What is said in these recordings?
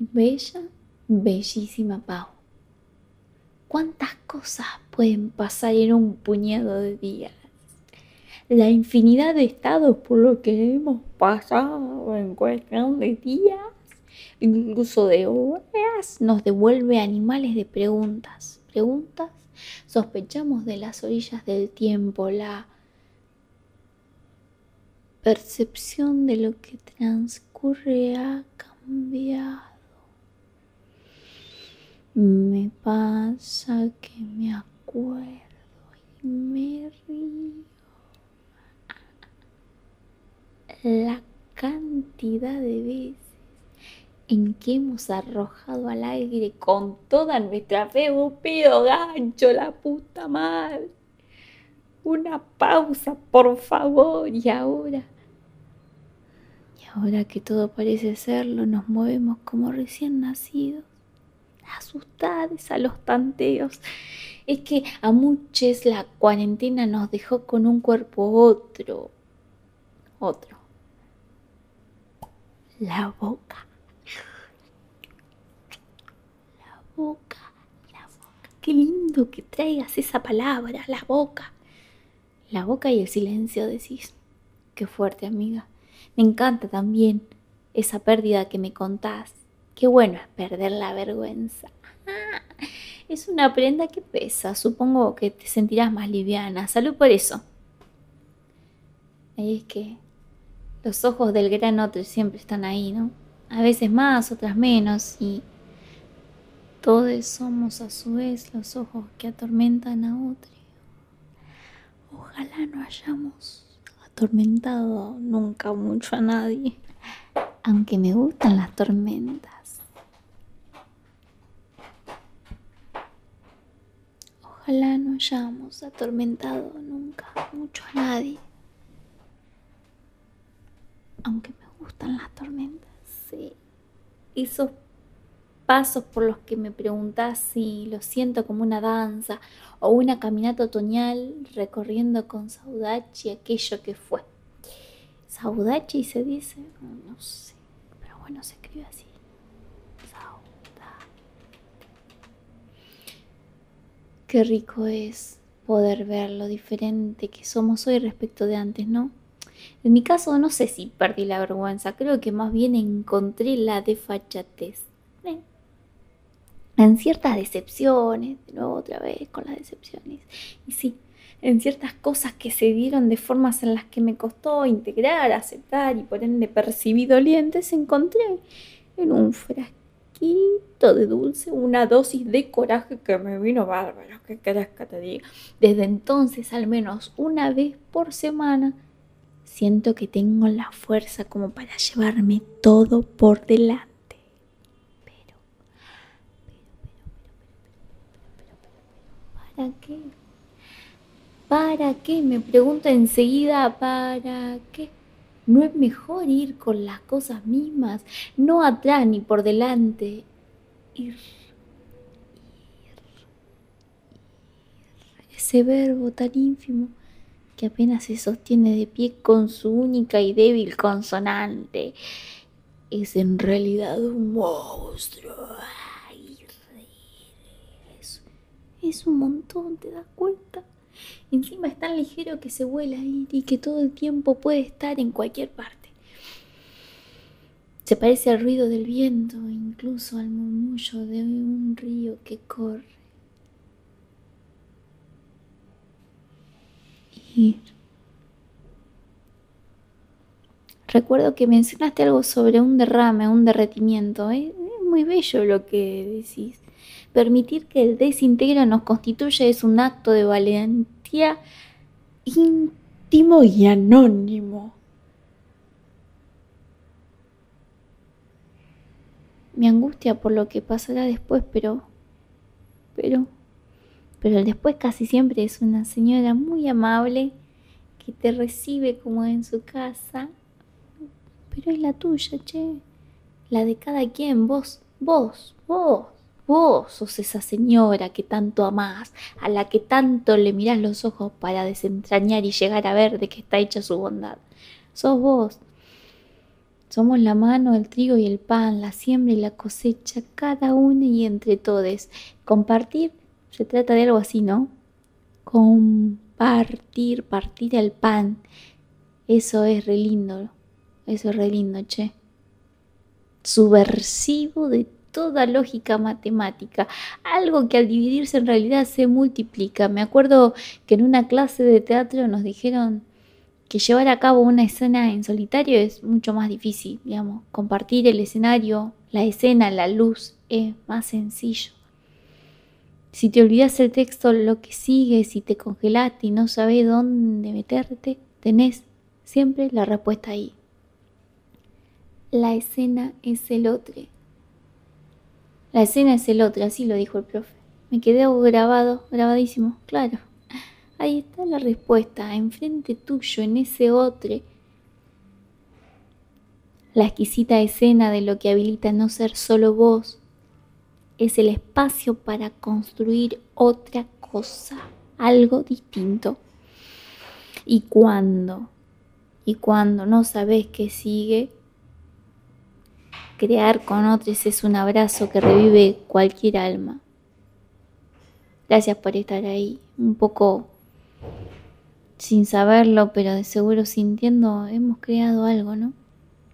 Bella, bellísima Pau. ¿Cuántas cosas pueden pasar en un puñado de días? La infinidad de estados por los que hemos pasado en cuestión de días, incluso de horas, nos devuelve animales de preguntas. Preguntas sospechamos de las orillas del tiempo, la percepción de lo que transcurre ha cambiado. Me pasa que me acuerdo y me río. La cantidad de veces en que hemos arrojado al aire con toda nuestra fe un pido gancho, la puta madre. Una pausa, por favor, y ahora. Y ahora que todo parece serlo, nos movemos como recién nacidos asustadas a los tanteos. Es que a muchos la cuarentena nos dejó con un cuerpo otro. Otro. La boca. La boca. La boca. Qué lindo que traigas esa palabra, la boca. La boca y el silencio decís. Qué fuerte, amiga. Me encanta también esa pérdida que me contás Qué bueno es perder la vergüenza. es una prenda que pesa. Supongo que te sentirás más liviana. Salud por eso. es que los ojos del gran otro siempre están ahí, ¿no? A veces más, otras menos. Y todos somos a su vez los ojos que atormentan a otro. Ojalá no hayamos atormentado nunca mucho a nadie. Aunque me gustan las tormentas. Ojalá no hayamos atormentado nunca mucho a nadie. Aunque me gustan las tormentas, sí. Esos pasos por los que me preguntás si lo siento como una danza o una caminata otoñal recorriendo con Saudachi aquello que fue. Saudachi se dice, no sé, pero bueno, se escribe así. Qué rico es poder ver lo diferente que somos hoy respecto de antes, ¿no? En mi caso no sé si perdí la vergüenza, creo que más bien encontré la desfachatez. ¿eh? En ciertas decepciones, de nuevo otra vez con las decepciones. Y sí, en ciertas cosas que se dieron de formas en las que me costó integrar, aceptar y por ende percibir dolientes, encontré en un frasco de dulce, una dosis de coraje que me vino bárbaro, que querés que te diga. Desde entonces, al menos una vez por semana, siento que tengo la fuerza como para llevarme todo por delante. Pero, pero, pero, pero, ¿para qué? ¿Para qué? Me pregunto enseguida, ¿para qué? ¿No es mejor ir con las cosas mismas, no atrás ni por delante? Ir, ir, Ese verbo tan ínfimo que apenas se sostiene de pie con su única y débil consonante es en realidad un monstruo. es, es un montón, ¿te das cuenta? Encima es tan ligero que se vuela y que todo el tiempo puede estar en cualquier parte. Se parece al ruido del viento, incluso al murmullo de un río que corre. Ir. Recuerdo que mencionaste algo sobre un derrame, un derretimiento. Es muy bello lo que decís. Permitir que el desintegro nos constituya es un acto de valentía íntimo y anónimo. Me angustia por lo que pasará después, pero... Pero... Pero el después casi siempre es una señora muy amable que te recibe como en su casa. Pero es la tuya, che. La de cada quien, vos, vos, vos. Vos sos esa señora que tanto amás, a la que tanto le mirás los ojos para desentrañar y llegar a ver de qué está hecha su bondad. Sos vos. Somos la mano, el trigo y el pan, la siembra y la cosecha, cada uno y entre todos. Compartir se trata de algo así, ¿no? Compartir, partir el pan. Eso es re lindo. Eso es re lindo, che. Subversivo de toda lógica matemática. Algo que al dividirse en realidad se multiplica. Me acuerdo que en una clase de teatro nos dijeron que llevar a cabo una escena en solitario es mucho más difícil, digamos, compartir el escenario, la escena, la luz, es más sencillo. Si te olvidas el texto, lo que sigue, si te congelaste y no sabes dónde meterte, tenés siempre la respuesta ahí. La escena es el otro. La escena es el otro, así lo dijo el profe. Me quedé grabado, grabadísimo, claro. Ahí está la respuesta, enfrente tuyo, en ese otro. La exquisita escena de lo que habilita no ser solo vos es el espacio para construir otra cosa, algo distinto. Y cuando, y cuando no sabes qué sigue, crear con otros es un abrazo que revive cualquier alma. Gracias por estar ahí, un poco sin saberlo, pero de seguro sintiendo, hemos creado algo, ¿no?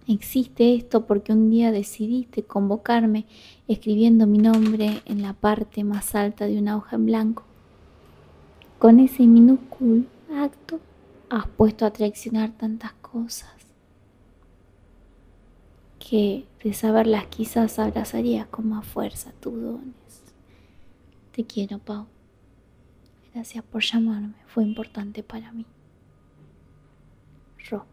Existe esto porque un día decidiste convocarme escribiendo mi nombre en la parte más alta de una hoja en blanco. Con ese minúsculo acto has puesto a traicionar tantas cosas que de saberlas quizás abrazarías con más fuerza tus dones. Te quiero, Pau. Gracias por llamarme, fue importante para mí. Ro.